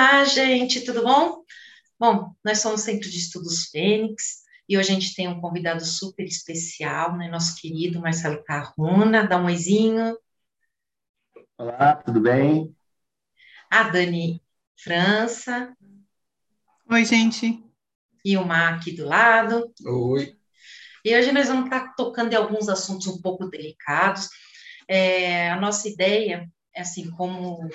Olá, gente, tudo bom? Bom, nós somos o Centro de Estudos Fênix e hoje a gente tem um convidado super especial, né? Nosso querido Marcelo Carruna. Dá um oizinho. Olá, tudo bem? A Dani França. Oi, gente. E o Mar aqui do lado. Oi. E hoje nós vamos estar tocando em alguns assuntos um pouco delicados. É, a nossa ideia assim como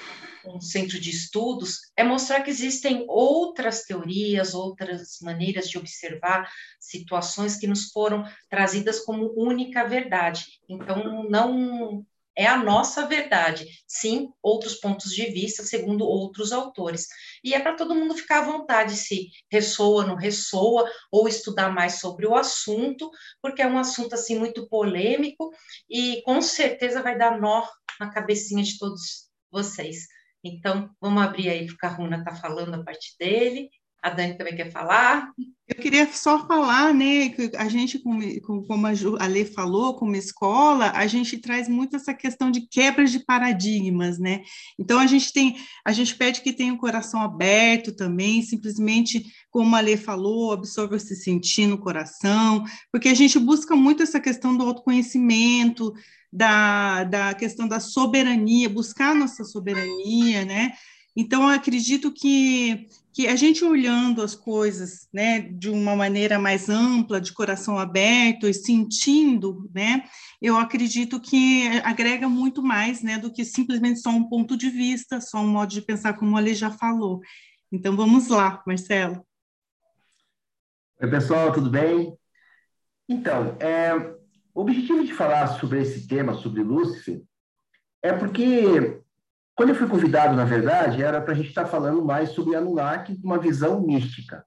um centro de estudos, é mostrar que existem outras teorias, outras maneiras de observar situações que nos foram trazidas como única verdade. Então, não é a nossa verdade, sim, outros pontos de vista, segundo outros autores. E é para todo mundo ficar à vontade se ressoa, não ressoa, ou estudar mais sobre o assunto, porque é um assunto assim muito polêmico e com certeza vai dar nó na cabecinha de todos vocês. Então, vamos abrir aí para o Caruna estar tá falando a parte dele a Dani também quer falar. Eu queria só falar, né, que a gente, como a Lê falou, como escola, a gente traz muito essa questão de quebras de paradigmas, né? Então a gente tem, a gente pede que tenha o coração aberto também, simplesmente, como a Lê falou, absorva se sentir no coração, porque a gente busca muito essa questão do autoconhecimento, da, da questão da soberania, buscar nossa soberania, né? Então, eu acredito que, que a gente olhando as coisas né, de uma maneira mais ampla, de coração aberto e sentindo, né, eu acredito que agrega muito mais né, do que simplesmente só um ponto de vista, só um modo de pensar, como a Lê já falou. Então, vamos lá, Marcelo. Oi, pessoal, tudo bem? Então, é, o objetivo de falar sobre esse tema, sobre Lúcifer, é porque quando eu fui convidado, na verdade, era para a gente estar tá falando mais sobre Anunnaki, uma visão mística,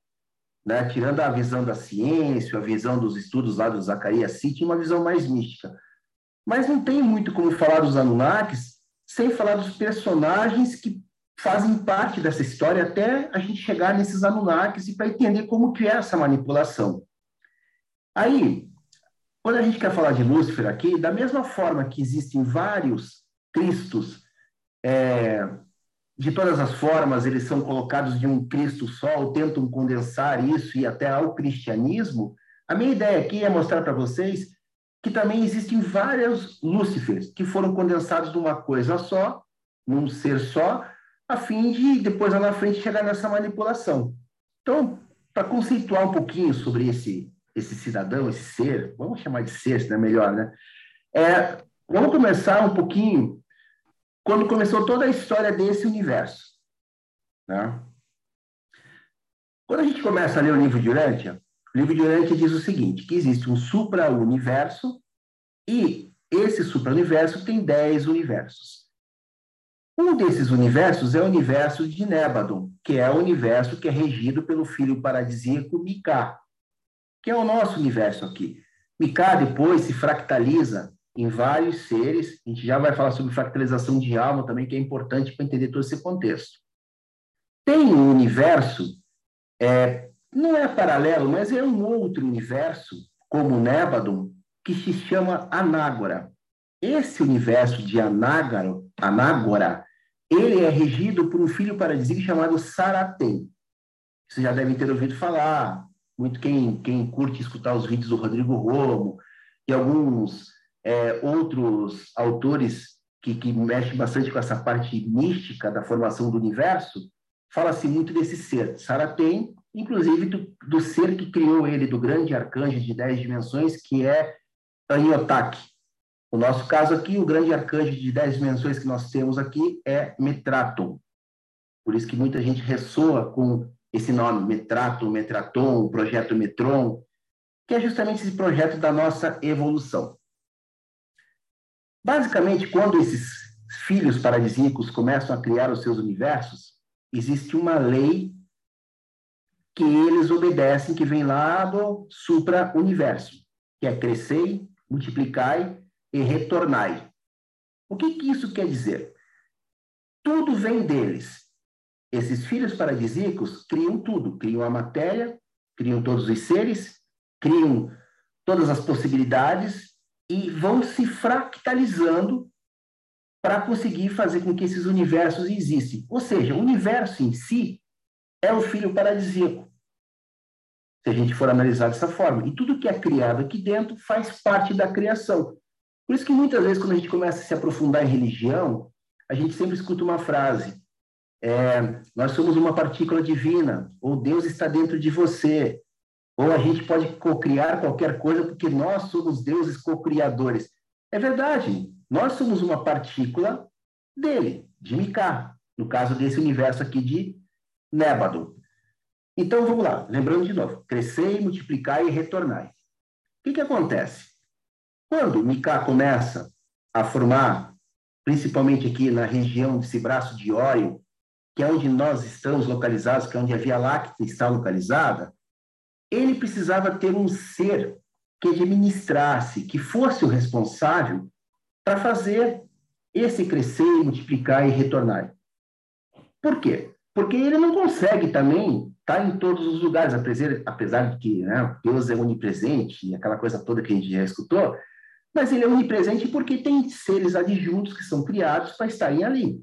né? tirando a visão da ciência, a visão dos estudos lá do Zacarias City, uma visão mais mística. Mas não tem muito como falar dos Anunnakis sem falar dos personagens que fazem parte dessa história até a gente chegar nesses Anunnakis e para entender como que é essa manipulação. Aí, quando a gente quer falar de Lúcifer aqui, da mesma forma que existem vários Cristos é, de todas as formas, eles são colocados de um Cristo só, ou tentam condensar isso e até ao cristianismo. A minha ideia aqui é mostrar para vocês que também existem vários Lúcifers que foram condensados numa coisa só, num ser só, a fim de depois lá na frente chegar nessa manipulação. Então, para conceituar um pouquinho sobre esse esse cidadão, esse ser, vamos chamar de ser, se é melhor, né? É, vamos começar um pouquinho quando começou toda a história desse universo. Né? Quando a gente começa a ler o livro de Urântia, o livro de Urântia diz o seguinte, que existe um supra-universo e esse supra-universo tem dez universos. Um desses universos é o universo de Nébadon, que é o universo que é regido pelo filho paradisíaco Mika, que é o nosso universo aqui. Mika depois se fractaliza em vários seres. A gente já vai falar sobre fractalização de alma também, que é importante para entender todo esse contexto. Tem um universo, é, não é paralelo, mas é um outro universo, como o Nébadon, que se chama Anágora. Esse universo de Anágora, Anágora ele é regido por um filho paradisíaco chamado Saratem. Vocês já devem ter ouvido falar, muito quem, quem curte escutar os vídeos do Rodrigo Romo, e alguns é, outros autores que, que mexem bastante com essa parte mística da formação do universo, fala-se muito desse ser. Sara tem, inclusive, do, do, ser que criou ele, do grande arcanjo de dez dimensões, que é Aniotak. No nosso caso aqui, o grande arcanjo de dez dimensões que nós temos aqui é Metraton. Por isso que muita gente ressoa com esse nome, Metraton, Metraton, projeto Metron, que é justamente esse projeto da nossa evolução. Basicamente, quando esses filhos paradisíacos começam a criar os seus universos, existe uma lei que eles obedecem, que vem lá do supra-universo, que é crescei, multiplicai e retornai. O que, que isso quer dizer? Tudo vem deles. Esses filhos paradisíacos criam tudo, criam a matéria, criam todos os seres, criam todas as possibilidades, e vão se fractalizando para conseguir fazer com que esses universos existem. Ou seja, o universo em si é o filho paradisíaco, se a gente for analisar dessa forma. E tudo que é criado aqui dentro faz parte da criação. Por isso que muitas vezes, quando a gente começa a se aprofundar em religião, a gente sempre escuta uma frase: é, nós somos uma partícula divina, ou Deus está dentro de você, ou a gente pode cocriar qualquer coisa porque nós somos deuses cocriadores. É verdade, nós somos uma partícula dele, de Miká, no caso desse universo aqui de Nébado. Então vamos lá, lembrando de novo: crescer, multiplicar e retornar. O que, que acontece? Quando Miká começa a formar, principalmente aqui na região desse braço de Órion, que é onde nós estamos localizados, que é onde a Via Láctea está localizada, ele precisava ter um ser que administrasse, que fosse o responsável para fazer esse crescer, multiplicar e retornar. Por quê? Porque ele não consegue também estar em todos os lugares, apesar, de que né, Deus é onipresente, aquela coisa toda que a gente já escutou, mas ele é onipresente porque tem seres adjuntos que são criados para estarem ali.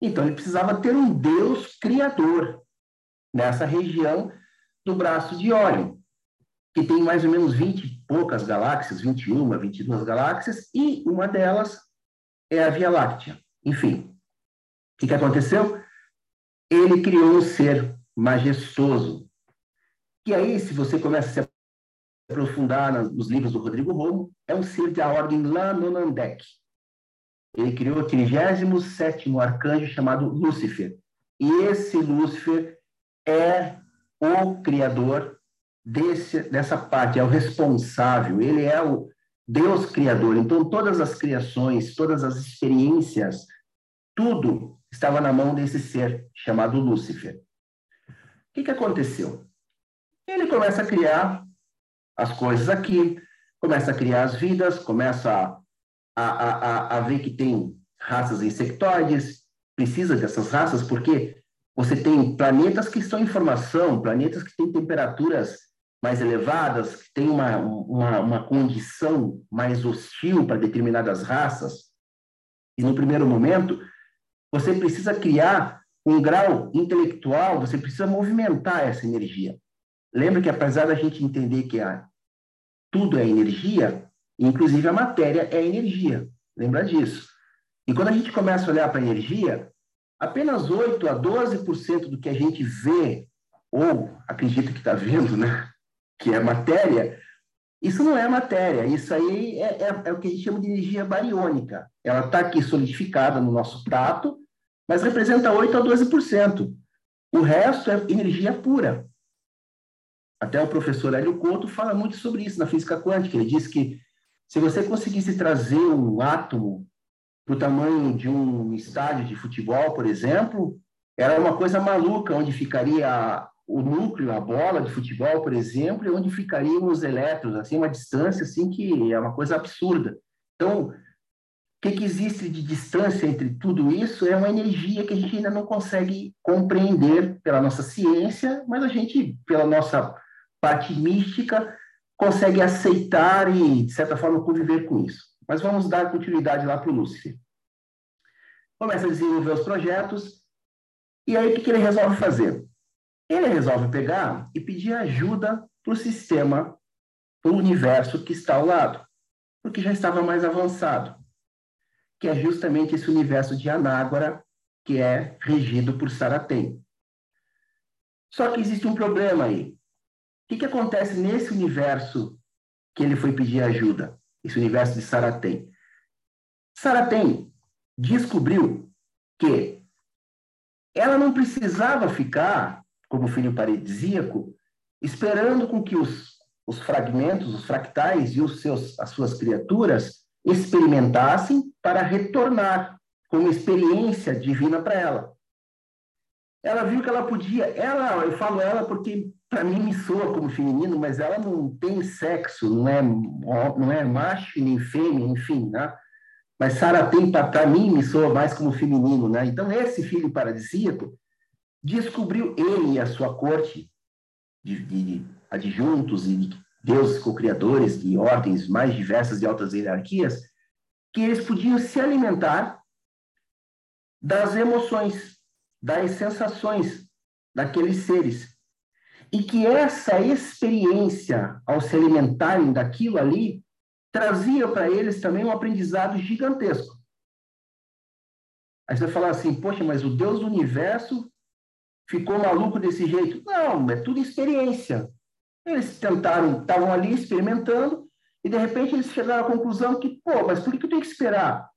Então, ele precisava ter um Deus criador nessa região do braço de Órion, que tem mais ou menos 20 e poucas galáxias, 21, 22 galáxias, e uma delas é a Via Láctea. Enfim, o que, que aconteceu? Ele criou um ser majestoso. E aí, se você começa a se aprofundar nos livros do Rodrigo Romo, é um ser da ordem Lanonandek. Ele criou o 37 arcanjo chamado Lúcifer. E esse Lúcifer é o criador desse, dessa parte, é o responsável, ele é o Deus criador. Então, todas as criações, todas as experiências, tudo estava na mão desse ser chamado Lúcifer. O que, que aconteceu? Ele começa a criar as coisas aqui, começa a criar as vidas, começa a, a, a, a ver que tem raças insectoides, precisa dessas raças, porque você tem planetas que estão em formação, planetas que têm temperaturas mais elevadas, que têm uma, uma, uma condição mais hostil para determinadas raças. E no primeiro momento, você precisa criar um grau intelectual, você precisa movimentar essa energia. Lembra que apesar da gente entender que a, tudo é energia, inclusive a matéria é energia. Lembra disso. E quando a gente começa a olhar para a energia, apenas 8 a 12% do que a gente vê, ou acredita que está vendo, né? que é matéria, isso não é matéria, isso aí é, é, é o que a gente chama de energia bariônica. Ela está aqui solidificada no nosso prato, mas representa 8 a 12%. O resto é energia pura. Até o professor Hélio Couto fala muito sobre isso na física quântica. Ele diz que se você conseguisse trazer um átomo para o tamanho de um estádio de futebol, por exemplo, era uma coisa maluca, onde ficaria o núcleo, a bola de futebol, por exemplo, e onde ficariam os elétrons, assim, uma distância assim que é uma coisa absurda. Então, o que, que existe de distância entre tudo isso é uma energia que a gente ainda não consegue compreender pela nossa ciência, mas a gente, pela nossa parte mística, consegue aceitar e, de certa forma, conviver com isso. Mas vamos dar continuidade lá para o Lúcifer. Começa a desenvolver os projetos, e aí o que, que ele resolve fazer? Ele resolve pegar e pedir ajuda para o sistema, para o universo que está ao lado, porque já estava mais avançado, que é justamente esse universo de Anágora, que é regido por Saratem. Só que existe um problema aí. O que, que acontece nesse universo que ele foi pedir ajuda? Esse universo de Saratem. Saratem descobriu que ela não precisava ficar, como filho paradisíaco, esperando com que os, os fragmentos, os fractais e os seus, as suas criaturas experimentassem para retornar como experiência divina para ela. Ela viu que ela podia, ela, eu falo ela porque para mim me soa como feminino, mas ela não tem sexo, não é, não é macho nem fêmea, enfim, né? Mas Sara tem, para mim, me soa mais como feminino, né? Então, esse filho paradisíaco descobriu ele e a sua corte de, de adjuntos e de deuses co-criadores de ordens mais diversas e altas hierarquias, que eles podiam se alimentar das emoções, das sensações daqueles seres. E que essa experiência, ao se alimentarem daquilo ali, trazia para eles também um aprendizado gigantesco. Aí você vai falar assim, poxa, mas o Deus do universo ficou maluco desse jeito? Não, é tudo experiência. Eles tentaram, estavam ali experimentando, e de repente eles chegaram à conclusão que, pô, mas por que eu tenho que esperar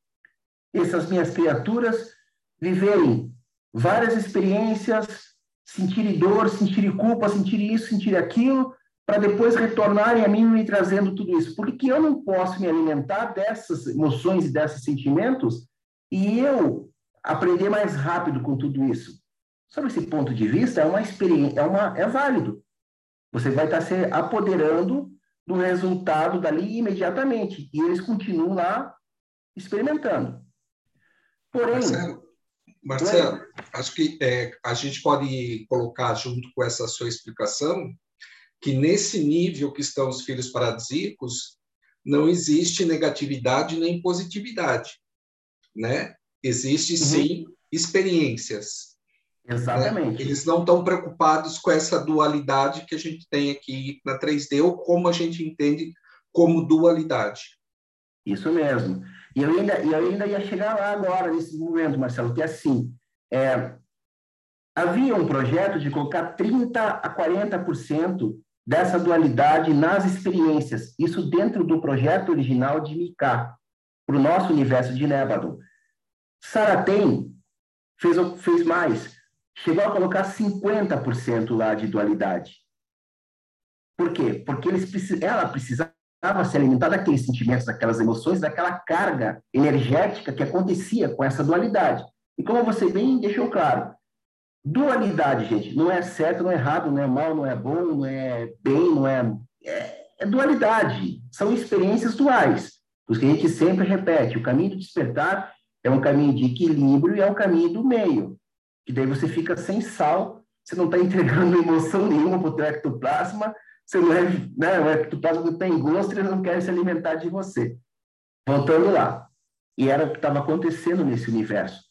essas minhas criaturas viverem várias experiências, sentirem dor, sentirem culpa, sentirem isso, sentirem aquilo, para depois retornarem a mim me trazendo tudo isso? Por que eu não posso me alimentar dessas emoções e desses sentimentos e eu aprender mais rápido com tudo isso? Sob esse ponto de vista, é uma experiência, é, uma, é válido. Você vai estar se apoderando do resultado dali imediatamente. E eles continuam lá experimentando. Porém. Marcelo, Marcelo acho que é, a gente pode colocar junto com essa sua explicação que nesse nível que estão os filhos paradisíacos não existe negatividade nem positividade, né? Existe uhum. sim experiências. Exatamente. Né? Eles não estão preocupados com essa dualidade que a gente tem aqui na 3D, ou como a gente entende como dualidade. Isso mesmo. E eu ainda, eu ainda ia chegar lá agora, nesse momento, Marcelo, que é assim, é, havia um projeto de colocar 30% a 40% dessa dualidade nas experiências, isso dentro do projeto original de Mika, para o nosso universo de Nébado. Saratem fez, fez mais, chegou a colocar 50% lá de dualidade. Por quê? Porque eles, ela precisava se alimentar daqueles sentimentos, daquelas emoções, daquela carga energética que acontecia com essa dualidade. E como você bem deixou claro, dualidade, gente, não é certo, não é errado, não é mal, não é bom, não é bem, não é. É, é dualidade. São experiências duais. Os que a gente sempre repete: o caminho do despertar é um caminho de equilíbrio e é um caminho do meio que daí você fica sem sal, você não está entregando emoção nenhuma para o teu ectoplasma, você não é, né, o ectoplasma não tem gosto, ele não quer se alimentar de você. Voltando lá, e era o que estava acontecendo nesse universo.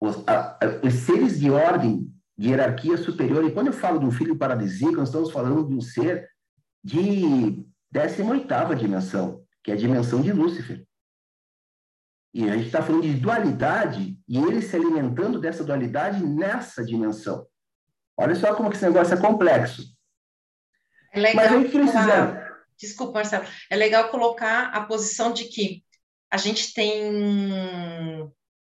Os, a, a, os, seres de ordem, de hierarquia superior, e quando eu falo de um filho paradisíaco, nós estamos falando de um ser de 18ª dimensão, que é a dimensão de Lúcifer. E a gente está falando de dualidade e ele se alimentando dessa dualidade nessa dimensão. Olha só como que esse negócio é complexo. É legal Mas que eles fizeram? Desculpa, Marcelo. É legal colocar a posição de que a gente tem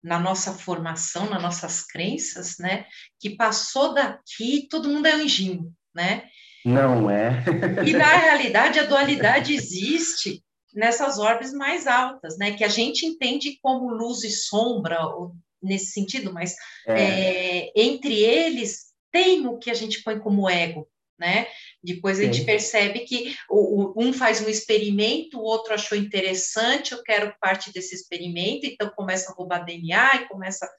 na nossa formação, nas nossas crenças, né, que passou daqui, todo mundo é anjinho, né? Não é. e na realidade a dualidade existe nessas orbes mais altas, né? Que a gente entende como luz e sombra, nesse sentido, mas é. É, entre eles tem o que a gente põe como ego, né? Depois a gente percebe que o, o, um faz um experimento, o outro achou interessante, eu quero parte desse experimento, então começa a roubar DNA e começa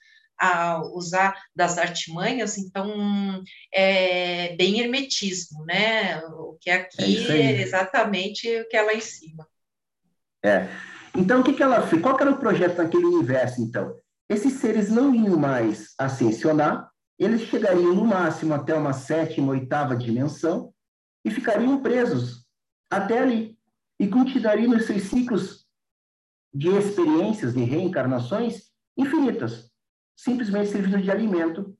a usar das artimanhas, então é bem hermetismo, né? O que aqui é, é exatamente o que é lá em cima. É. Então, o que, que ela fez? Qual era o projeto naquele universo, então? Esses seres não iam mais ascensionar, eles chegariam no máximo até uma sétima, oitava dimensão e ficariam presos até ali. E continuariam seus ciclos de experiências, de reencarnações infinitas, simplesmente servindo de alimento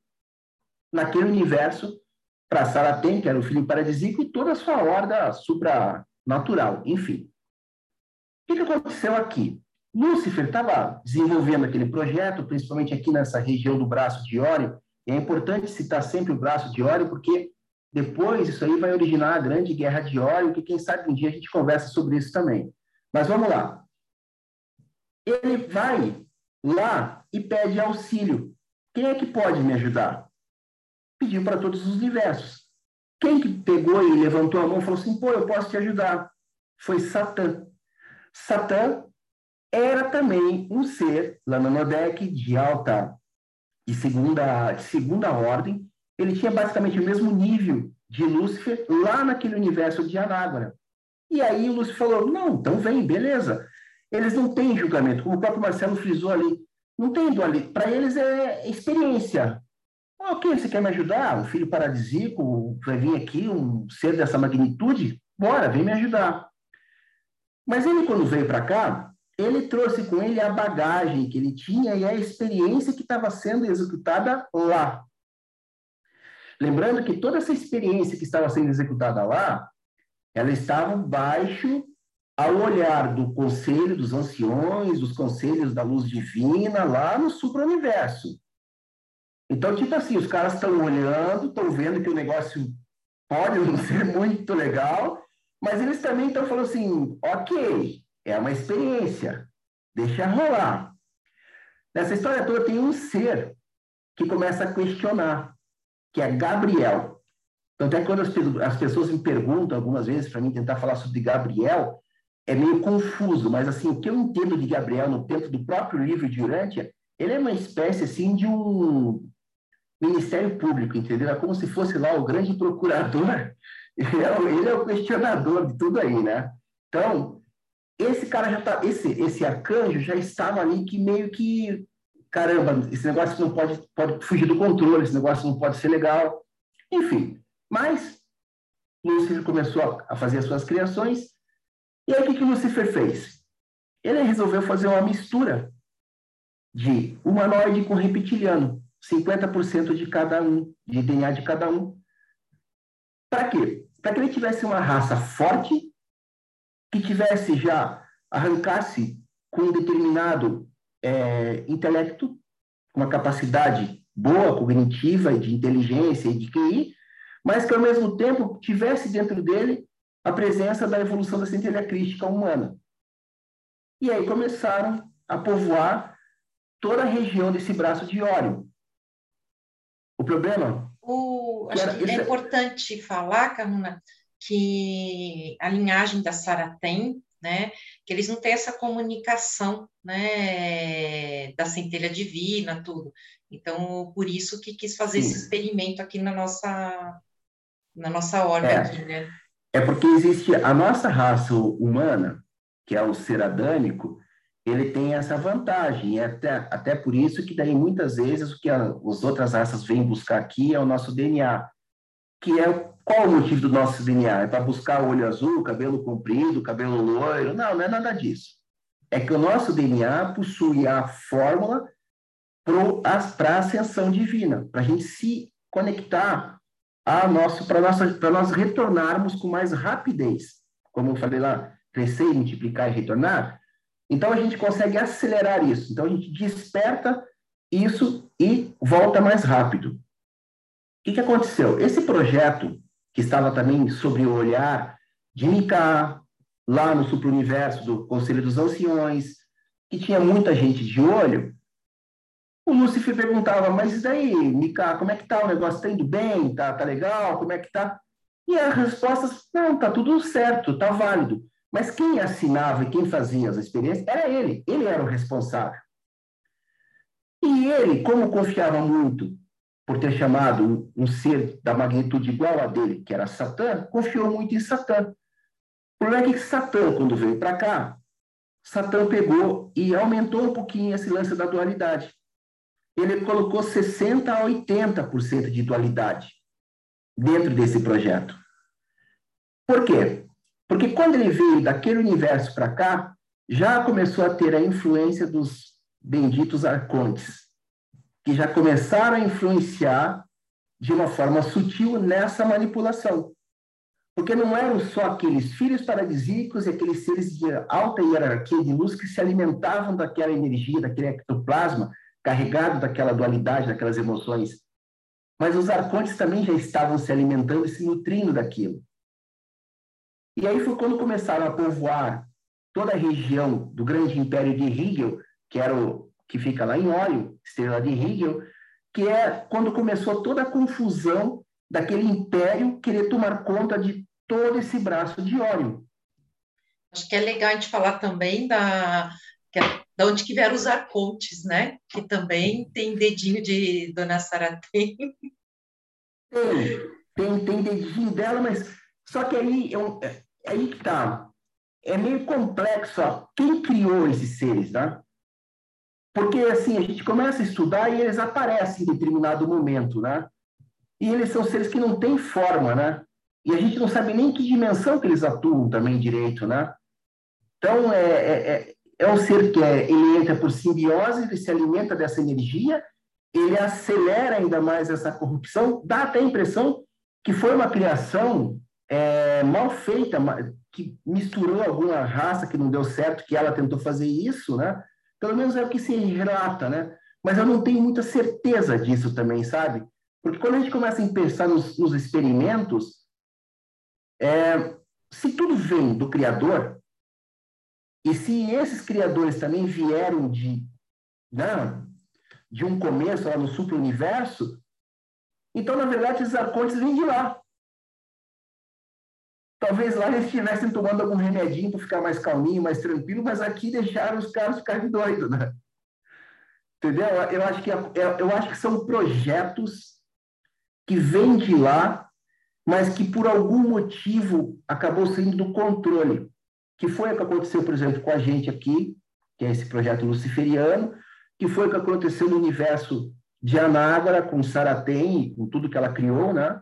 naquele universo para Saratem, que era o filho paradisíaco, e toda a sua horda supranatural, enfim. O que, aconteceu aqui? Lúcifer estava desenvolvendo aquele projeto, principalmente aqui nessa região do braço de Órion. É importante citar sempre o braço de Órion, porque depois isso aí vai originar a grande guerra de Órion, que quem sabe um dia a gente conversa sobre isso também. Mas vamos lá. Ele vai lá e pede auxílio. Quem é que pode me ajudar? Pediu para todos os universos. Quem que pegou e levantou a mão e falou assim, pô, eu posso te ajudar? Foi Satã. Satã era também um ser, Lananodek, de alta, de segunda, segunda ordem. Ele tinha basicamente o mesmo nível de Lúcifer lá naquele universo de Anágora. E aí o Lúcifer falou, não, então vem, beleza. Eles não têm julgamento, como o próprio Marcelo frisou ali. Não tem dualidade. Para eles é experiência. Ok, você quer me ajudar? Um filho paradisíaco vai vir aqui, um ser dessa magnitude? Bora, vem me ajudar. Mas ele, quando veio para cá, ele trouxe com ele a bagagem que ele tinha e a experiência que estava sendo executada lá. Lembrando que toda essa experiência que estava sendo executada lá, ela estava baixo ao olhar do conselho dos anciões, dos conselhos da luz divina, lá no supra-universo. Então, tipo assim, os caras estão olhando, estão vendo que o negócio pode não ser muito legal, mas eles também estão falando assim, ok, é uma experiência, deixa rolar. Nessa história toda tem um ser que começa a questionar, que é Gabriel. Então, até quando as, as pessoas me perguntam algumas vezes para mim tentar falar sobre Gabriel, é meio confuso, mas assim, o que eu entendo de Gabriel no tempo do próprio livro de Urântia, ele é uma espécie assim de um Ministério Público, entendeu? É como se fosse lá o grande procurador, ele é, o, ele é o questionador de tudo aí, né? Então, esse cara já tá, esse, esse arcanjo já estava ali que meio que, caramba, esse negócio não pode, pode fugir do controle, esse negócio não pode ser legal, enfim. Mas, Lúcifer começou a fazer as suas criações, e aí o que, que Lúcifer fez? Ele resolveu fazer uma mistura de humanoide com reptiliano. 50% de cada um, de DNA de cada um. Para quê? Para que ele tivesse uma raça forte, que tivesse já, arrancasse com um determinado é, intelecto, uma capacidade boa, cognitiva, e de inteligência e de QI, mas que ao mesmo tempo tivesse dentro dele a presença da evolução da centelha crística humana. E aí começaram a povoar toda a região desse braço de Órion. O problema. O, acho que, que é importante falar, Caruna, que a linhagem da Sara tem, né, que eles não têm essa comunicação, né, da centelha divina, tudo. Então, por isso que quis fazer Sim. esse experimento aqui na nossa, na nossa ordem, é, aqui, né? É porque existe a nossa raça humana, que é o ser adâmico, ele tem essa vantagem. É até, até por isso que daí muitas vezes o que as outras raças vêm buscar aqui é o nosso DNA, que é qual o motivo do nosso DNA? É para buscar olho azul, cabelo comprido, cabelo loiro? Não, não é nada disso. É que o nosso DNA possui a fórmula para a ascensão divina, para a gente se conectar a nosso, para nós retornarmos com mais rapidez. Como eu falei lá, crescer, multiplicar e retornar, então a gente consegue acelerar isso. Então a gente desperta isso e volta mais rápido. O que, que aconteceu? Esse projeto, que estava também sobre o olhar de Mika, lá no subuniverso do Conselho dos Anciões, que tinha muita gente de olho, o Lúcifer perguntava, mas e daí, Mika, como é que tá o negócio? Está indo bem? Tá, tá legal? Como é que tá? E as respostas, não, tá tudo certo, tá válido. Mas quem assinava e quem fazia as experiências era ele. Ele era o responsável. E ele, como confiava muito por ter chamado um, ser da magnitude igual a dele, que era Satã, confiou muito em Satã. O problema é que Satã, quando veio para cá, Satã pegou e aumentou um pouquinho esse lance da dualidade. Ele colocou 60% a 80% de dualidade dentro desse projeto. Por quê? Porque quando ele veio daquele universo para cá, já começou a ter a influência dos benditos arcontes, que já começaram a influenciar de uma forma sutil nessa manipulação. Porque não eram só aqueles filhos paradisíacos e aqueles seres de alta hierarquia de luz que se alimentavam daquela energia, daquele ectoplasma carregado daquela dualidade, daquelas emoções. Mas os arcontes também já estavam se alimentando e se nutrindo daquilo. E aí foi quando começaram a povoar toda a região do grande império de Hegel, que era o que fica lá em Ório, estrela de Hegel, que é quando começou toda a confusão daquele império querer tomar conta de todo esse braço de Ório. Acho que é legal a gente falar também da, que é, da onde que vieram os arcontes, né? Que também tem dedinho de Dona Sara tem. Tem, tem, dedinho dela, mas só que aí é, um, é, é aí que tá. É meio complexo ó, quem criou esses seres, né? Porque, assim, a gente começa a estudar e eles aparecem em determinado momento, né? E eles são seres que não têm forma, né? E a gente não sabe nem que dimensão que eles atuam também direito, né? Então, é, é, é, é um ser que é, ele entra por simbiose, ele se alimenta dessa energia, ele acelera ainda mais essa corrupção, dá até a impressão que foi uma criação é, mal feita, que misturou alguma raça que não deu certo, que ela tentou fazer isso, né? Pelo menos é o que se relata, né? Mas eu não tenho muita certeza disso também, sabe? Porque quando a gente começa a pensar nos, nos experimentos, é, se tudo vem do Criador, e se esses criadores também vieram de, né, de um começo lá no super-universo, então, na verdade, esses arcontes vêm de lá. Talvez lá eles estivessem tomando algum remedinho para ficar mais calminho, mais tranquilo, mas aqui deixaram os caras ficarem doidos, né? Entendeu? Eu acho que, eu acho que são projetos que vêm de lá, mas que por algum motivo acabou saindo do controle. Que foi o que aconteceu, por exemplo, com a gente aqui, que é esse projeto luciferiano, que foi o que aconteceu no universo de Anágora, com Saratem, com tudo que ela criou, né?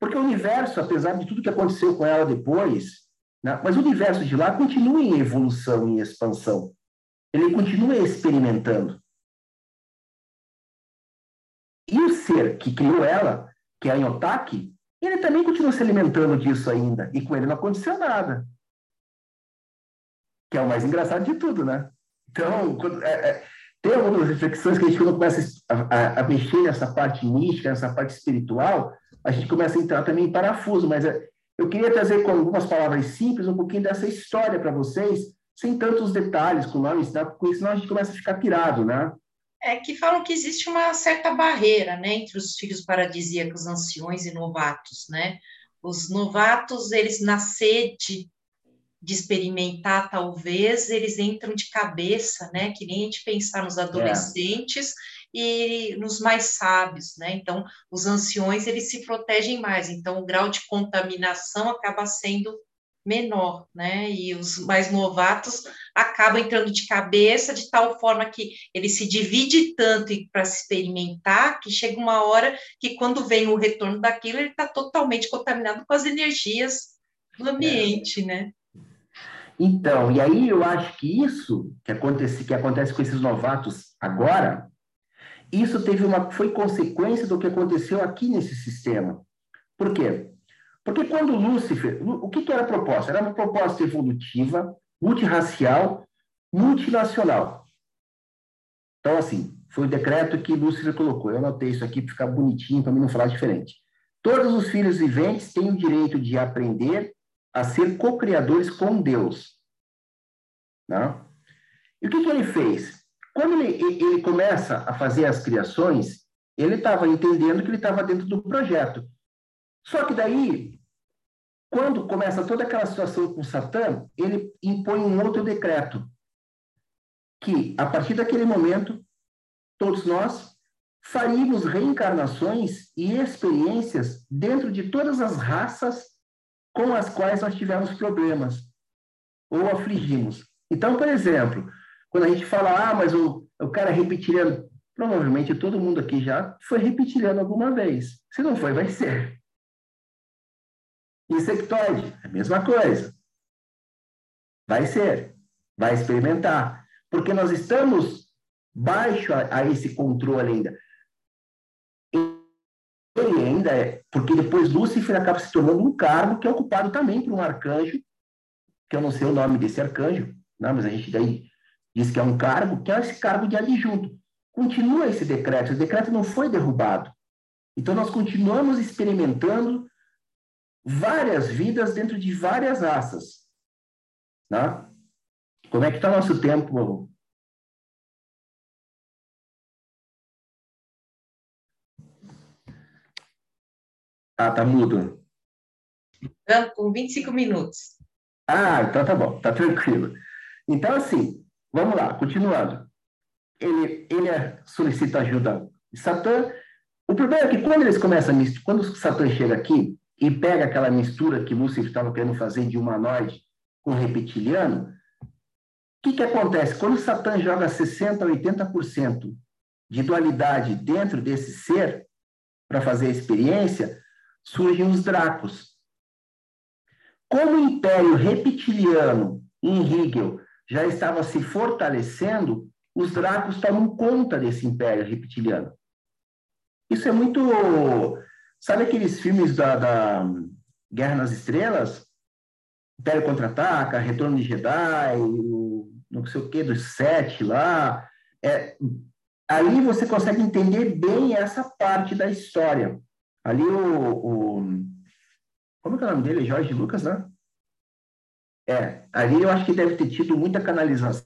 Porque o universo, apesar de tudo que aconteceu com ela depois, né, mas o universo de lá continua em evolução, em expansão. Ele continua experimentando. E o ser que criou ela, que é a Yotaki, ele também continua se alimentando disso ainda. E com ele não aconteceu nada. Que é o mais engraçado de tudo, né? Então, quando, é, é, tem algumas reflexões que a gente, quando começa a, a, a mexer nessa parte mística, nessa parte espiritual, a gente começa a entrar também em parafuso, mas é, eu queria trazer com algumas palavras simples um pouquinho dessa história para vocês, sem tantos detalhes, com nomes, né? porque senão a gente começa a ficar pirado, né? É que falam que existe uma certa barreira, né, entre os filhos paradisíacos, anciões e novatos, né? Os novatos, eles na sede de experimentar, talvez, eles entram de cabeça, né? Que nem a gente pensar nos adolescentes, é e nos mais sábios, né? Então, os anciões, eles se protegem mais, então o grau de contaminação acaba sendo menor, né? E os mais novatos acabam entrando de cabeça de tal forma que ele se divide tanto para se experimentar que chega uma hora que quando vem o retorno daquilo ele está totalmente contaminado com as energias do ambiente, é. né? Então, e aí eu acho que isso que acontece, que acontece com esses novatos agora isso teve uma, foi consequência do que aconteceu aqui nesse sistema. Por quê? Porque quando Lúcifer, o que, que era a proposta? Era uma proposta evolutiva, multirracial, multinacional. Então, assim, foi o decreto que Lúcifer colocou. Eu anotei isso aqui para ficar bonitinho, para mim não falar diferente. Todos os filhos viventes têm o direito de aprender a ser co-criadores com Deus. Não? Né? E o que, que ele fez? Quando ele, ele começa a fazer as criações, ele estava entendendo que ele estava dentro do projeto. Só que daí, quando começa toda aquela situação com Satã, ele impõe um outro decreto, que, a partir daquele momento, todos nós faríamos reencarnações e experiências dentro de todas as raças com as quais nós tivemos problemas ou afligimos. Então, por exemplo, quando a gente fala, ah, mas o, o cara é provavelmente todo mundo aqui já foi reptiliano alguma vez. Se não foi, vai ser. Insectoide, a mesma coisa. Vai ser. Vai experimentar. Porque nós estamos baixo a, a esse controle ainda. Ele ainda é, porque depois Lúcifer acaba se tornando um cargo que é ocupado também por um arcanjo, que eu não sei o nome desse arcanjo, não, né, mas a gente daí diz que é um cargo, que é esse cargo de adjunto. Continua esse decreto, o decreto não foi derrubado. Então, nós continuamos experimentando várias vidas dentro de várias raças. Né? Como é que está nosso tempo? Ah, tá mudo. Com 25 minutos. Ah, então tá bom, tá tranquilo. Então, assim, Vamos lá, continuando. Ele, ele é, solicita ajuda de Satã. O problema é que quando eles começam a quando Satã chega aqui e pega aquela mistura que Lúcifer estava querendo fazer de humanoide com reptiliano, que, que acontece? Quando Satã joga 60%, 80% de dualidade dentro desse ser, para fazer a experiência, surgem os Dracos. Como o Império Reptiliano em Hegel já estava se fortalecendo, os Dracos tomam conta desse Império Reptiliano. Isso é muito. Sabe aqueles filmes da, da Guerra nas Estrelas? Império Contra-Ataca, Retorno de Jedi, o, não sei o que, dos sete lá. É, ali você consegue entender bem essa parte da história. Ali o, o como é, é o nome dele? Jorge Lucas, né? É, ali eu acho que deve ter tido muita canalização,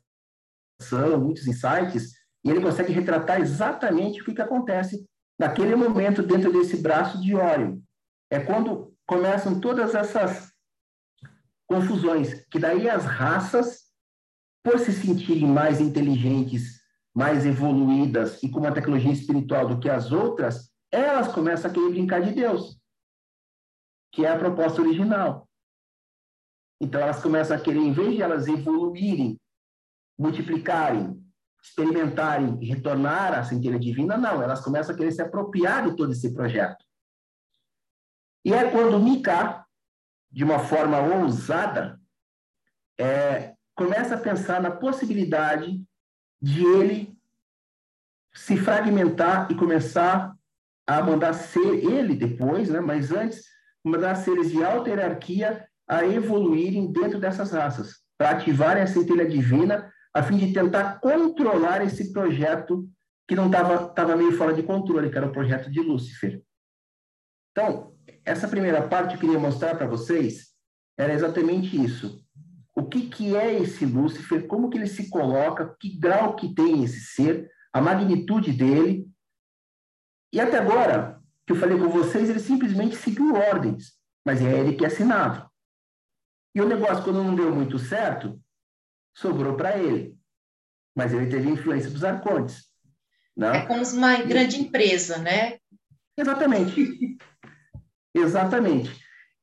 muitos insights, e ele consegue retratar exatamente o que, que acontece naquele momento dentro desse braço de óleo. É quando começam todas essas confusões, que daí as raças, por se sentirem mais inteligentes, mais evoluídas e com uma tecnologia espiritual do que as outras, elas começam a querer brincar de Deus, que é a proposta original. Então elas começam a querer, em vez de elas evoluírem, multiplicarem, experimentarem e retornar à centelha divina, não, elas começam a querer se apropriar de todo esse projeto. E é quando Mika, de uma forma ousada, é, começa a pensar na possibilidade de ele se fragmentar e começar a mandar ser ele depois, né? mas antes, mandar seres de alta hierarquia a evoluírem dentro dessas raças, para ativarem a centelha divina, a fim de tentar controlar esse projeto que não estava tava meio fora de controle, que era o projeto de Lúcifer. Então, essa primeira parte que eu queria mostrar para vocês era exatamente isso. O que, que é esse Lúcifer, como que ele se coloca, que grau que tem esse ser, a magnitude dele. E até agora, que eu falei com vocês, ele simplesmente seguiu ordens, mas é ele que assinava. E o negócio, quando não deu muito certo, sobrou para ele. Mas ele teve influência dos arcontes. Não? É como uma grande empresa, né? Exatamente. Exatamente.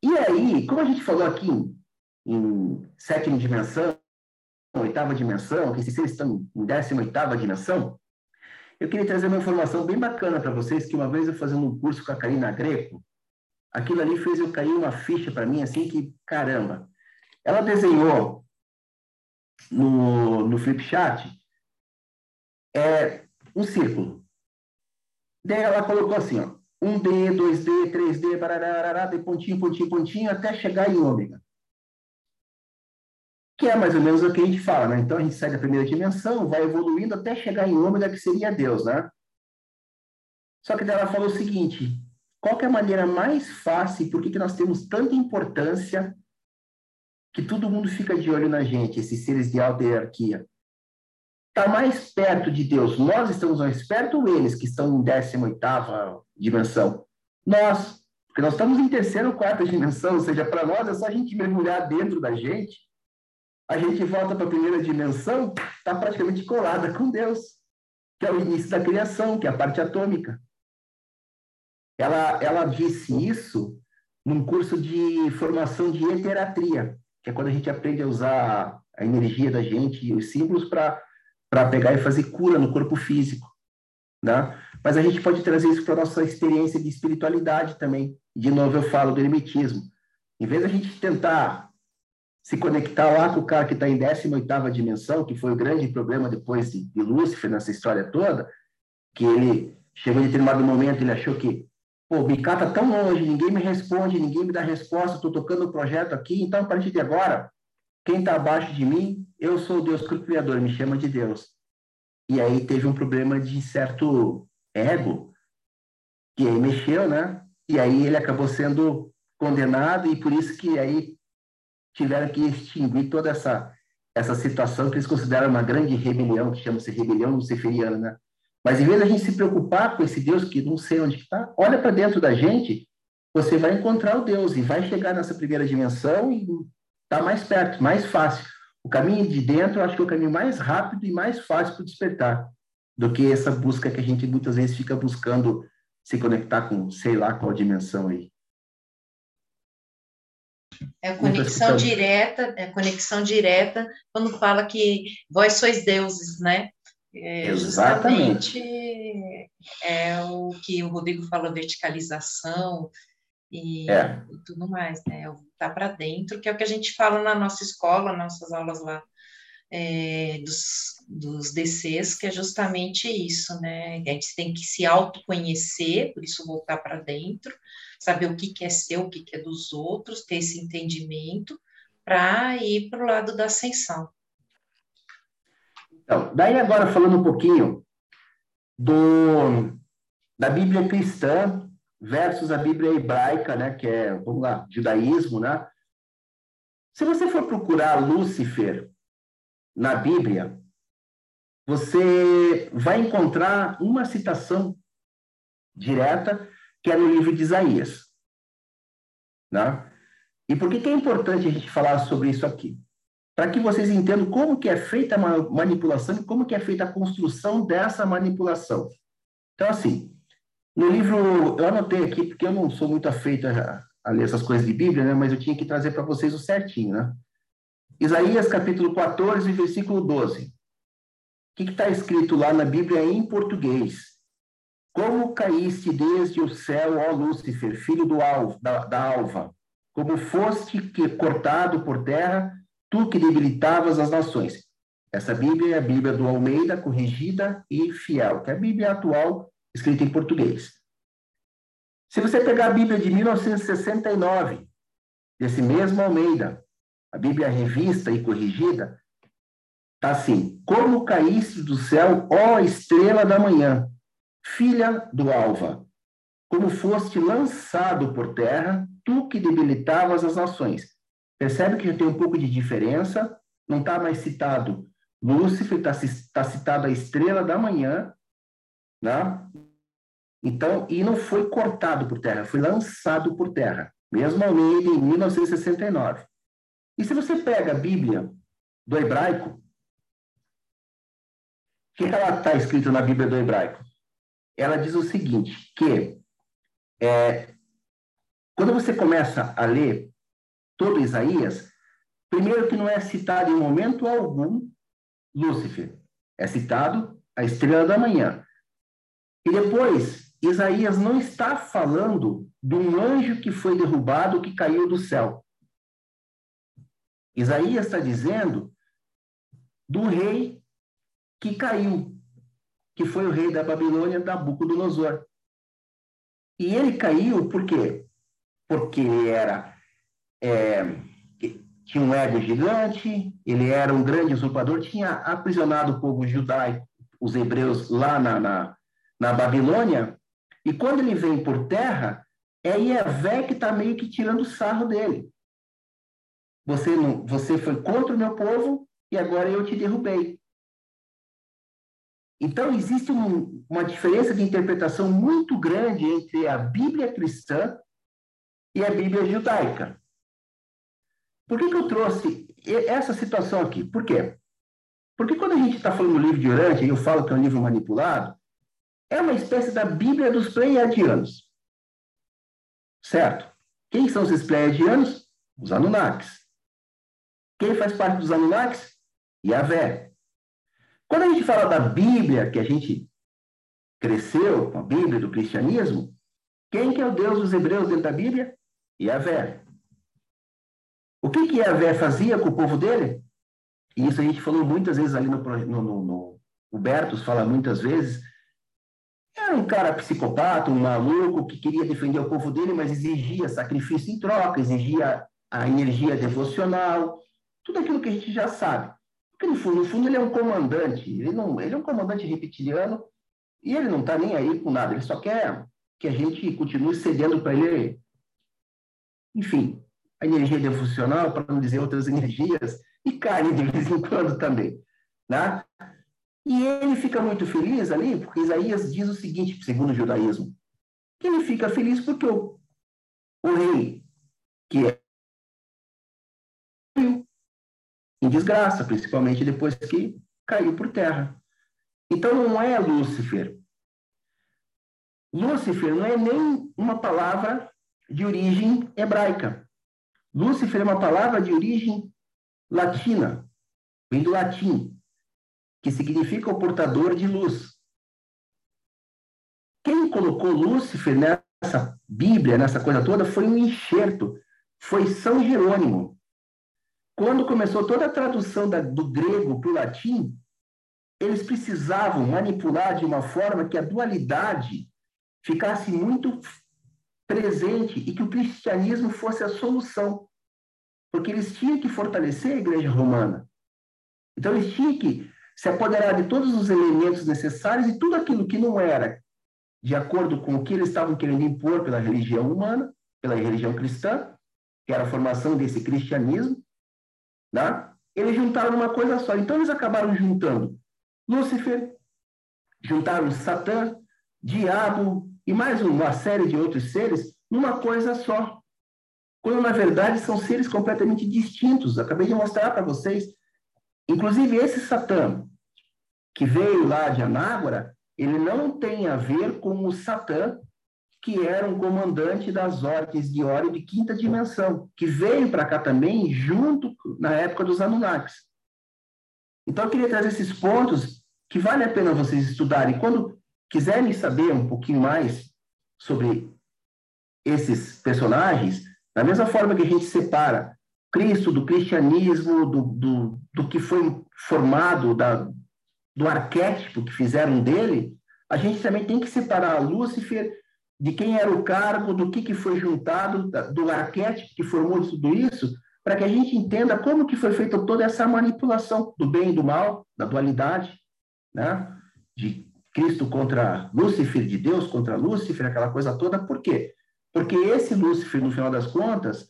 E aí, como a gente falou aqui em, em sétima dimensão, oitava dimensão, que seres estão em décima oitava dimensão, eu queria trazer uma informação bem bacana para vocês, que uma vez eu fazendo um curso com a Karina Greco, aquilo ali fez eu cair uma ficha para mim, assim, que, caramba, ela desenhou no, no Flipchart é, um círculo. Daí ela colocou assim, ó, 1D, 2D, 3D, barará, de pontinho, pontinho, pontinho, até chegar em ômega. Que é mais ou menos o que a gente fala, né? Então a gente sai da primeira dimensão, vai evoluindo até chegar em ômega, que seria Deus, né? Só que daí ela falou o seguinte: qual é a maneira mais fácil, por que, que nós temos tanta importância que todo mundo fica de olho na gente, esses seres de alta hierarquia. Está mais perto de Deus, nós estamos mais perto ou eles que estão em 18 dimensão? Nós, porque nós estamos em terceira ou quarta dimensão, ou seja, para nós é só a gente mergulhar dentro da gente, a gente volta para a primeira dimensão, está praticamente colada com Deus, que é o início da criação, que é a parte atômica. Ela, ela disse isso num curso de formação de heteratria que é quando a gente aprende a usar a energia da gente e os símbolos para pegar e fazer cura no corpo físico. Né? Mas a gente pode trazer isso para a nossa experiência de espiritualidade também. De novo, eu falo do hermetismo. Em vez da gente tentar se conectar lá com o cara que está em 18ª dimensão, que foi o grande problema depois de, de Lúcifer nessa história toda, que ele chegou em determinado momento, ele achou que Pô, o Bicá tá tão longe, ninguém me responde, ninguém me dá resposta, estou tocando o projeto aqui, então a partir de agora, quem está abaixo de mim, eu sou Deus Criador, me chama de Deus. E aí teve um problema de certo ego, que aí mexeu, né? E aí ele acabou sendo condenado e por isso que aí tiveram que extinguir toda essa essa situação que eles consideram uma grande rebelião, que chama-se rebelião luciferiana, né? Mas em vez da gente se preocupar com esse Deus que não sei onde está, olha para dentro da gente, você vai encontrar o Deus e vai chegar nessa primeira dimensão e está mais perto, mais fácil. O caminho de dentro, eu acho que é o caminho mais rápido e mais fácil para despertar do que essa busca que a gente muitas vezes fica buscando se conectar com sei lá qual dimensão aí. É conexão direta, é conexão direta quando fala que vós sois deuses, né? É Exatamente. é o que o Rodrigo falou, verticalização e, é. e tudo mais, né? Tá para dentro, que é o que a gente fala na nossa escola, nossas aulas lá é, dos, dos DCs, que é justamente isso, né? A gente tem que se autoconhecer, por isso voltar para dentro, saber o que, que é seu, o que, que é dos outros, ter esse entendimento para ir para o lado da ascensão. Então, daí agora falando um pouquinho do, da Bíblia cristã versus a Bíblia hebraica, né, que é, vamos lá, judaísmo, né? Se você for procurar Lúcifer na Bíblia, você vai encontrar uma citação direta que é no livro de Isaías. Né? E por que, que é importante a gente falar sobre isso aqui? Para que vocês entendam como que é feita a manipulação e como que é feita a construção dessa manipulação. Então, assim, no livro, eu anotei aqui, porque eu não sou muito afeito a, a ler essas coisas de Bíblia, né? mas eu tinha que trazer para vocês o certinho, né? Isaías capítulo 14, versículo 12. O que está escrito lá na Bíblia em português? Como caíste desde o céu, ó Lúcifer, filho do alvo, da, da alva, como foste que, cortado por terra, tu que debilitavas as nações. Essa Bíblia é a Bíblia do Almeida, corrigida e fiel, que é a Bíblia atual, escrita em português. Se você pegar a Bíblia de 1969, desse mesmo Almeida, a Bíblia revista e corrigida, está assim: Como caíste do céu, ó estrela da manhã, filha do alva, como foste lançado por terra, tu que debilitavas as nações. Percebe que já tem um pouco de diferença, não está mais citado Lúcifer, está tá citado a estrela da manhã, né? Então, e não foi cortado por terra, foi lançado por terra, mesmo Almeida em 1969. E se você pega a Bíblia do hebraico, o que, que ela está escrito na Bíblia do hebraico? Ela diz o seguinte, que é, quando você começa a ler todo Isaías, primeiro que não é citado em momento algum Lúcifer, é citado a estrela da manhã. E depois, Isaías não está falando de um anjo que foi derrubado, que caiu do céu. Isaías está dizendo do rei que caiu, que foi o rei da Babilônia, Nabucodonosor. E ele caiu por quê? Porque era é, tinha um ego gigante, ele era um grande usurpador, tinha aprisionado o povo judaico, os hebreus lá na, na, na Babilônia, e quando ele vem por terra, é Yahvé que está meio que tirando sarro dele. Você, não, você foi contra o meu povo e agora eu te derrubei. Então, existe um, uma diferença de interpretação muito grande entre a Bíblia cristã e a Bíblia judaica. Por que, que eu trouxe essa situação aqui? Por quê? Porque quando a gente está falando do livro de Urante, e eu falo que é um livro manipulado, é uma espécie da Bíblia dos pleiadianos. Certo? Quem são esses pleiadianos? Os Anunnakis. Quem faz parte dos Anunnakis? Yahvé. Quando a gente fala da Bíblia, que a gente cresceu com a Bíblia do cristianismo, quem que é o Deus dos hebreus dentro da Bíblia? Yahvé. O que que Yahvé fazia com o povo dele? E isso a gente falou muitas vezes ali no, no, no, no o Bertus fala muitas vezes, era um cara psicopata, um maluco que queria defender o povo dele, mas exigia sacrifício em troca, exigia a energia devocional, tudo aquilo que a gente já sabe. Porque, no fundo, no fundo ele é um comandante, ele, não, ele é um comandante reptiliano e ele não está nem aí com nada, ele só quer que a gente continue cedendo para ele, enfim, a energia devocional, para não dizer outras energias, e carne de vez em quando também. Né? E ele fica muito feliz ali, porque Isaías diz o seguinte, segundo o judaísmo, que ele fica feliz porque o, o rei, que é em desgraça, principalmente depois que caiu por terra. Então não é Lúcifer. Lúcifer não é nem uma palavra de origem hebraica. Lúcifer é uma palavra de origem latina, vem do latim, que significa o portador de luz. Quem colocou Lúcifer nessa Bíblia, nessa coisa toda, foi um enxerto, foi São Jerônimo. Quando começou toda a tradução da, do grego para o latim, eles precisavam manipular de uma forma que a dualidade ficasse muito presente e que o cristianismo fosse a solução. Porque eles tinham que fortalecer a igreja romana. Então, eles tinham que se apoderar de todos os elementos necessários e tudo aquilo que não era de acordo com o que eles estavam querendo impor pela religião humana, pela religião cristã, que era a formação desse cristianismo, né? eles juntaram numa coisa só. Então, eles acabaram juntando Lúcifer, juntaram Satã, Diabo e mais uma série de outros seres numa coisa só. Quando, na verdade, são seres completamente distintos. Acabei de mostrar para vocês. Inclusive, esse Satã, que veio lá de Anágora, ele não tem a ver com o Satã, que era um comandante das orques de Ori de quinta dimensão, que veio para cá também junto na época dos Anunnakis. Então, eu queria trazer esses pontos que vale a pena vocês estudarem. Quando quiserem saber um pouquinho mais sobre esses personagens, da mesma forma que a gente separa Cristo do cristianismo, do, do, do que foi formado, da, do arquétipo que fizeram dele, a gente também tem que separar Lúcifer de quem era o cargo, do que, que foi juntado, do arquétipo que formou tudo isso, para que a gente entenda como que foi feita toda essa manipulação do bem e do mal, da dualidade, né? de Cristo contra Lúcifer, de Deus contra Lúcifer, aquela coisa toda. Por quê? Porque esse Lúcifer, no final das contas,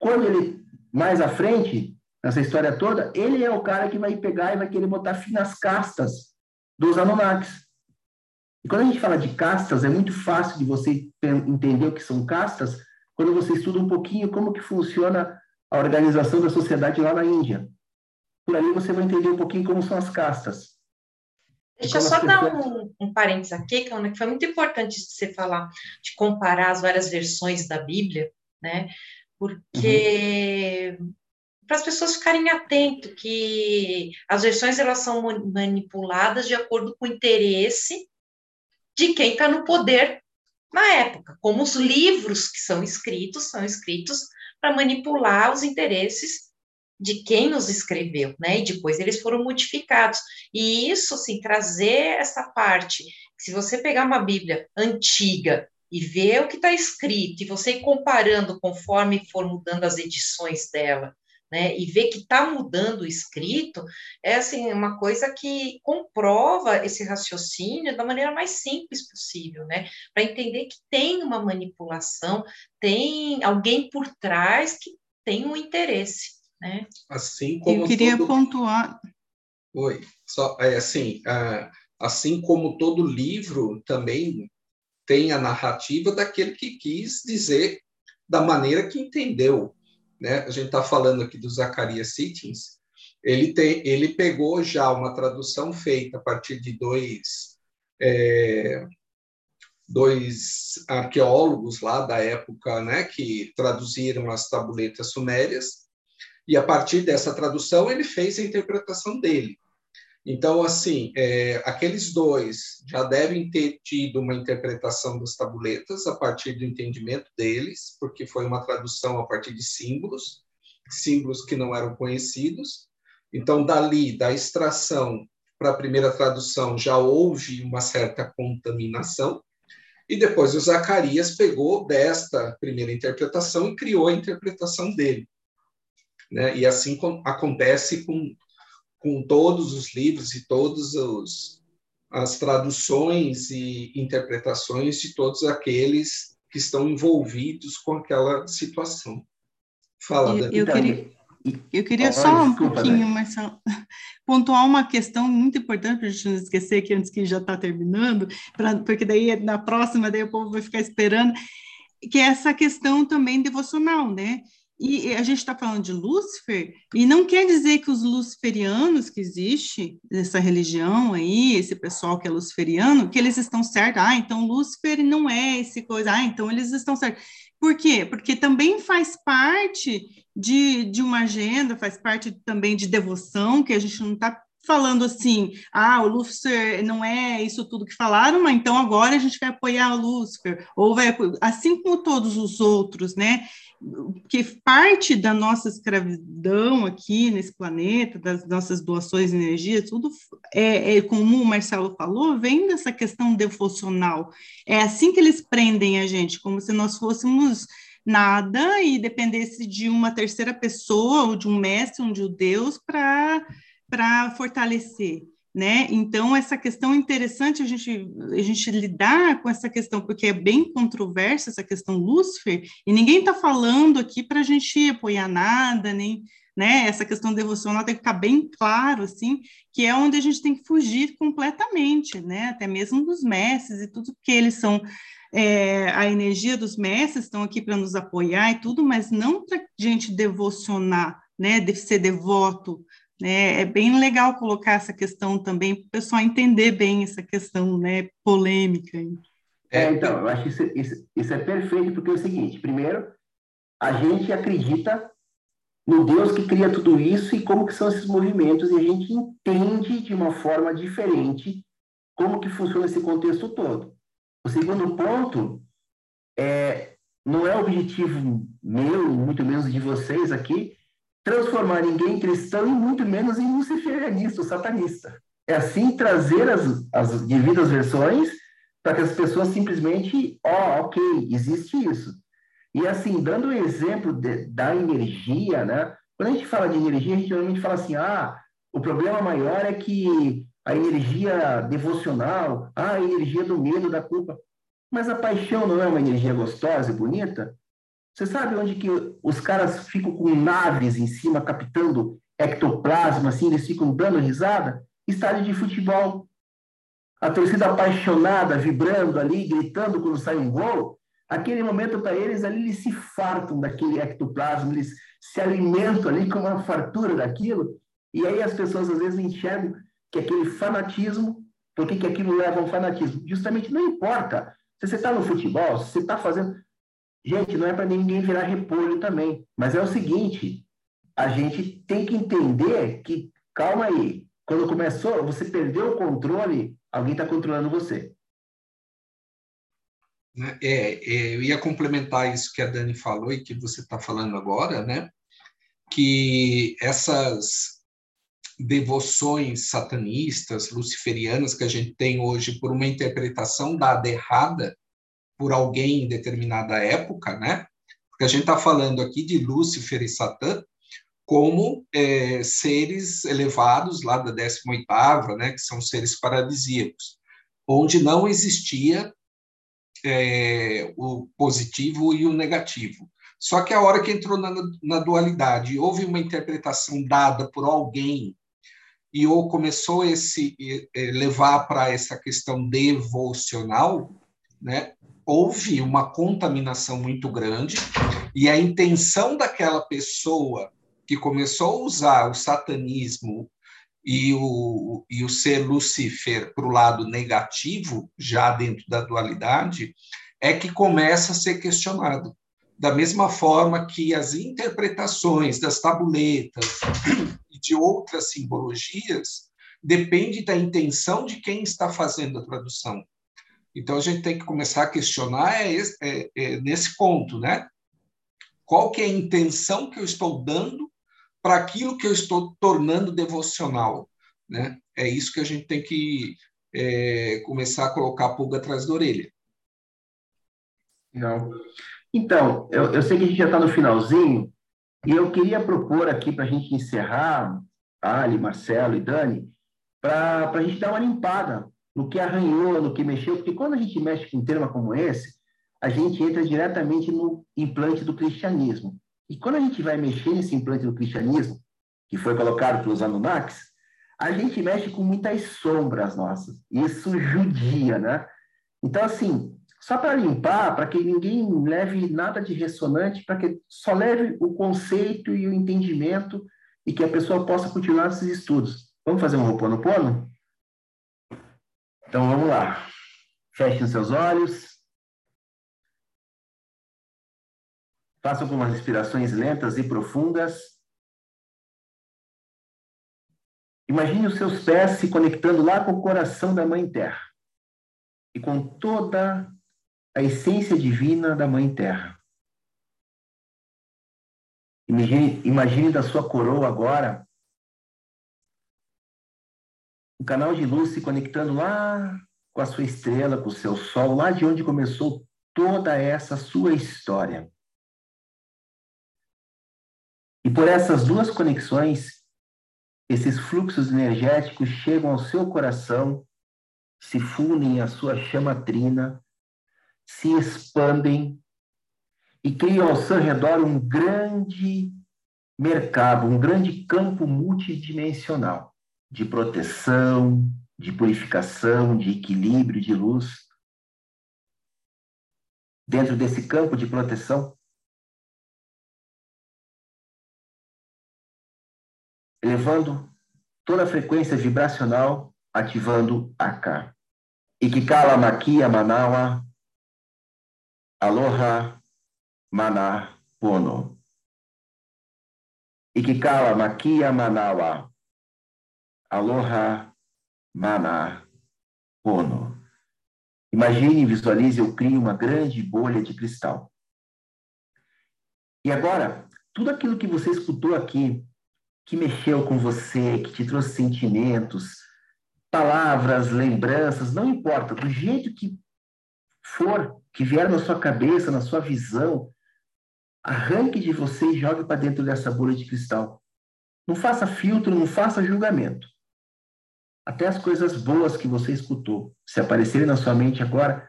quando ele, mais à frente, nessa história toda, ele é o cara que vai pegar e vai querer botar fim nas castas dos Anunnakis. E quando a gente fala de castas, é muito fácil de você entender o que são castas quando você estuda um pouquinho como que funciona a organização da sociedade lá na Índia. Por aí você vai entender um pouquinho como são as castas. Deixa eu só dar um, um parênteses aqui, que foi muito importante você falar, de comparar as várias versões da Bíblia, né? Porque uhum. para as pessoas ficarem atentas que as versões elas são manipuladas de acordo com o interesse de quem está no poder na época, como os livros que são escritos são escritos para manipular os interesses de quem os escreveu, né? E depois eles foram modificados. E isso, assim, trazer essa parte, se você pegar uma Bíblia antiga e ver o que está escrito, e você ir comparando conforme for mudando as edições dela, né, e ver que está mudando o escrito, é assim, uma coisa que comprova esse raciocínio da maneira mais simples possível, né, para entender que tem uma manipulação, tem alguém por trás que tem um interesse, né. Assim como Eu queria todo... pontuar... Oi, só, é assim, assim como todo livro também tem a narrativa daquele que quis dizer da maneira que entendeu, né? A gente está falando aqui do Zacarias Sittins, ele, tem, ele pegou já uma tradução feita a partir de dois, é, dois arqueólogos lá da época, né, que traduziram as tabuletas sumérias, e a partir dessa tradução ele fez a interpretação dele. Então, assim, é, aqueles dois já devem ter tido uma interpretação das tabuletas a partir do entendimento deles, porque foi uma tradução a partir de símbolos, símbolos que não eram conhecidos. Então, dali, da extração para a primeira tradução, já houve uma certa contaminação. E depois o Zacarias pegou desta primeira interpretação e criou a interpretação dele. Né? E assim acontece com com todos os livros e todas as traduções e interpretações de todos aqueles que estão envolvidos com aquela situação. Fala, eu, eu queria, eu queria só um desculpa, pouquinho, né? mas só, pontuar uma questão muito importante para a gente não esquecer aqui antes que já está terminando, pra, porque daí na próxima daí o povo vai ficar esperando, que é essa questão também devocional, né? E a gente está falando de Lúcifer, e não quer dizer que os luciferianos que existe, essa religião aí, esse pessoal que é luciferiano, que eles estão certos. Ah, então Lúcifer não é esse coisa. Ah, então eles estão certos. Por quê? Porque também faz parte de, de uma agenda, faz parte também de devoção, que a gente não está falando assim, ah, o Lúcifer não é isso tudo que falaram, mas então agora a gente vai apoiar o Lúcifer, ou vai, assim como todos os outros, né? Que parte da nossa escravidão aqui nesse planeta, das nossas doações de energia, tudo é, é como o Marcelo falou, vem dessa questão devocional. É assim que eles prendem a gente, como se nós fôssemos nada e dependesse de uma terceira pessoa, ou de um mestre, ou de um Deus, para para fortalecer, né? Então, essa questão é interessante a gente, a gente lidar com essa questão, porque é bem controversa essa questão Lúcifer, e ninguém está falando aqui para a gente apoiar nada, nem, né? Essa questão devocional tem que ficar bem claro, assim, que é onde a gente tem que fugir completamente, né? Até mesmo dos mestres e tudo que eles são é, a energia dos mestres estão aqui para nos apoiar e tudo, mas não para gente devocionar, né, de ser devoto? É bem legal colocar essa questão também para o pessoal entender bem essa questão né, polêmica. É, então, eu acho que isso, isso, isso é perfeito, porque é o seguinte: primeiro, a gente acredita no Deus que cria tudo isso e como que são esses movimentos, e a gente entende de uma forma diferente como que funciona esse contexto todo. O segundo ponto é, não é objetivo meu, muito menos de vocês aqui, transformar ninguém em cristão e muito menos em luciferianista ou satanista. É assim trazer as, as devidas versões para que as pessoas simplesmente, ó, oh, ok, existe isso. E assim, dando o um exemplo de, da energia, né? Quando a gente fala de energia, a gente normalmente fala assim, ah, o problema maior é que a energia devocional, ah, a energia do medo, da culpa. Mas a paixão não é uma energia gostosa e bonita? Você sabe onde que os caras ficam com naves em cima captando ectoplasma, assim, eles ficam dando risada? Estádio de futebol. A torcida apaixonada, vibrando ali, gritando quando sai um gol. Aquele momento para eles ali, eles se fartam daquele ectoplasma, eles se alimentam ali com uma fartura daquilo. E aí as pessoas às vezes enxergam que aquele fanatismo, por que, aquilo leva a um fanatismo? Justamente não importa se você está no futebol, se você está fazendo. Gente, não é para ninguém virar repolho também. Mas é o seguinte: a gente tem que entender que, calma aí, quando começou, você perdeu o controle, alguém está controlando você. Né, é, é, eu ia complementar isso que a Dani falou e que você está falando agora, né? Que essas devoções satanistas, luciferianas que a gente tem hoje por uma interpretação dada errada, por alguém em determinada época, né? Porque a gente está falando aqui de Lúcifer e Satã como é, seres elevados lá da 18ª, né? Que são seres paradisíacos, onde não existia é, o positivo e o negativo. Só que a hora que entrou na, na dualidade, houve uma interpretação dada por alguém e ou começou esse levar para essa questão devocional, né? Houve uma contaminação muito grande e a intenção daquela pessoa que começou a usar o satanismo e o, e o ser Lucifer para o lado negativo, já dentro da dualidade, é que começa a ser questionado. Da mesma forma que as interpretações das tabuletas e de outras simbologias depende da intenção de quem está fazendo a tradução. Então, a gente tem que começar a questionar é, é, é nesse ponto, né? Qual que é a intenção que eu estou dando para aquilo que eu estou tornando devocional, né? É isso que a gente tem que é, começar a colocar a pulga atrás da orelha. Não. Então, eu, eu sei que a gente já está no finalzinho, e eu queria propor aqui para a gente encerrar, Ali, Marcelo e Dani, para a gente dar uma limpada no que arranhou, no que mexeu, porque quando a gente mexe com um tema como esse, a gente entra diretamente no implante do cristianismo. E quando a gente vai mexer nesse implante do cristianismo, que foi colocado pelos Anunnakis, a gente mexe com muitas sombras nossas. Isso judia, né? Então, assim, só para limpar, para que ninguém leve nada de ressonante, para que só leve o conceito e o entendimento e que a pessoa possa continuar esses estudos. Vamos fazer um Ho'oponopono? Então vamos lá. Fechem seus olhos. Faça algumas respirações lentas e profundas. Imagine os seus pés se conectando lá com o coração da Mãe Terra e com toda a essência divina da Mãe Terra. Imagine, imagine da sua coroa agora o canal de luz se conectando lá com a sua estrela, com o seu sol, lá de onde começou toda essa sua história. E por essas duas conexões, esses fluxos energéticos chegam ao seu coração, se fundem à sua chama trina, se expandem e criam ao seu redor um grande mercado, um grande campo multidimensional de proteção, de purificação, de equilíbrio, de luz. Dentro desse campo de proteção, elevando toda a frequência vibracional, ativando AK. Ikikala Makia Manawa, Aloha Mana Pono. Ikikala Makia Manawa, Aloha Mana Pono. Imagine e visualize, eu crio uma grande bolha de cristal. E agora, tudo aquilo que você escutou aqui, que mexeu com você, que te trouxe sentimentos, palavras, lembranças, não importa, do jeito que for, que vier na sua cabeça, na sua visão, arranque de você e jogue para dentro dessa bolha de cristal. Não faça filtro, não faça julgamento. Até as coisas boas que você escutou, se aparecerem na sua mente agora,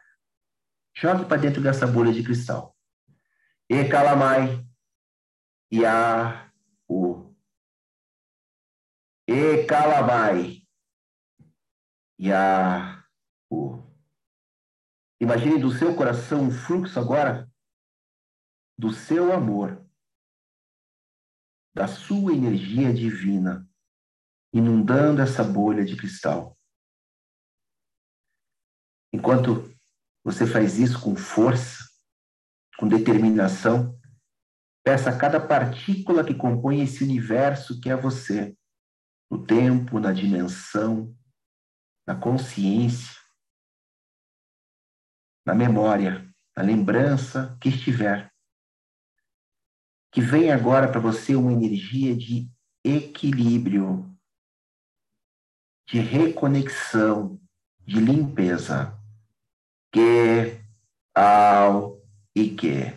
jogue para dentro dessa bolha de cristal. E calamai, ia o. E calamai, ia o. Imagine do seu coração um fluxo agora do seu amor, da sua energia divina inundando essa bolha de cristal. Enquanto você faz isso com força, com determinação, peça a cada partícula que compõe esse universo que é você, no tempo, na dimensão, na consciência, na memória, na lembrança que estiver. Que venha agora para você uma energia de equilíbrio, de reconexão, de limpeza. Que, ao e que.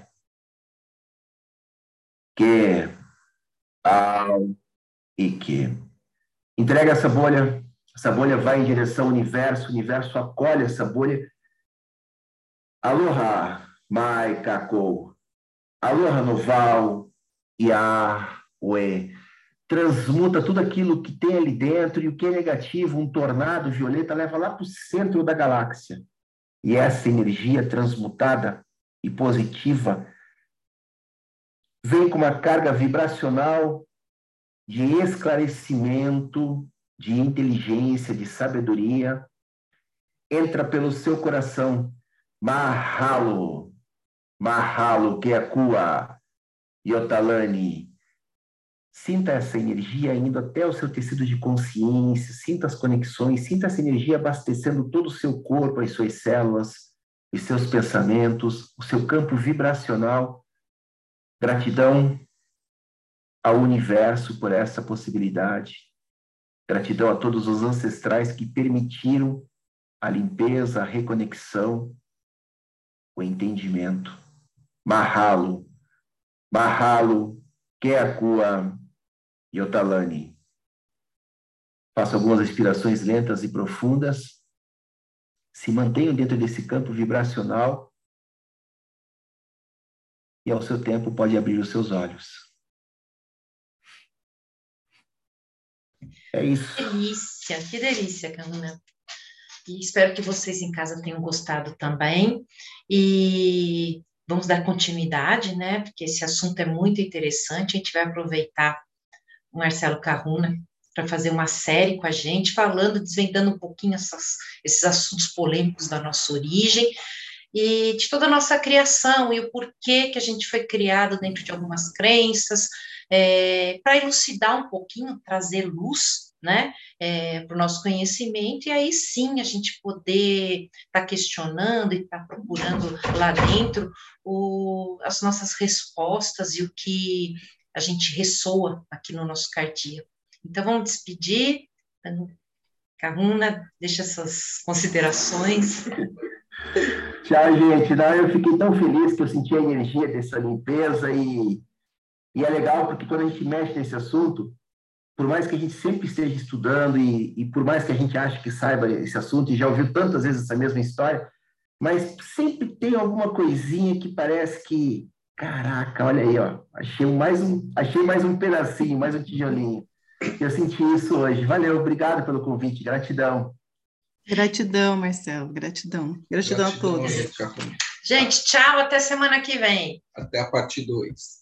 Que, ao e que. Entrega essa bolha, essa bolha vai em direção ao universo, o universo acolhe essa bolha. Aloha, mai kako. Aloha noval, ia, ue transmuta tudo aquilo que tem ali dentro e o que é negativo, um tornado violeta, leva lá para o centro da galáxia. E essa energia transmutada e positiva vem com uma carga vibracional de esclarecimento, de inteligência, de sabedoria, entra pelo seu coração. Mahalo, Mahalo, Keakua, Yotalani, Sinta essa energia indo até o seu tecido de consciência, sinta as conexões, sinta essa energia abastecendo todo o seu corpo, as suas células, os seus pensamentos, o seu campo vibracional. Gratidão ao universo por essa possibilidade. Gratidão a todos os ancestrais que permitiram a limpeza, a reconexão, o entendimento. Mahalo, Mahalo, Keakua, e Otalani. Faça algumas respirações lentas e profundas. Se mantenham dentro desse campo vibracional. E ao seu tempo pode abrir os seus olhos. É isso. Que delícia, que delícia, Camila. E espero que vocês em casa tenham gostado também. E vamos dar continuidade, né? Porque esse assunto é muito interessante. A gente vai aproveitar o Marcelo Carruna para fazer uma série com a gente, falando, desvendando um pouquinho essas, esses assuntos polêmicos da nossa origem e de toda a nossa criação e o porquê que a gente foi criado dentro de algumas crenças, é, para elucidar um pouquinho, trazer luz né, é, para o nosso conhecimento, e aí sim a gente poder estar tá questionando e estar tá procurando lá dentro o, as nossas respostas e o que a gente ressoa aqui no nosso cardíaco. Então, vamos despedir. Caruna, deixa suas considerações. Tchau, gente. Não, eu fiquei tão feliz que eu senti a energia dessa limpeza e, e é legal porque quando a gente mexe nesse assunto, por mais que a gente sempre esteja estudando e, e por mais que a gente ache que saiba esse assunto e já ouviu tantas vezes essa mesma história, mas sempre tem alguma coisinha que parece que, caraca, olha aí, ó, achei mais um, achei mais um pedacinho, mais um tijolinho. Eu senti isso hoje. Valeu, obrigado pelo convite, gratidão. Gratidão, Marcelo, gratidão. Gratidão, gratidão a todos. Gente, tchau, até semana que vem. Até a parte 2.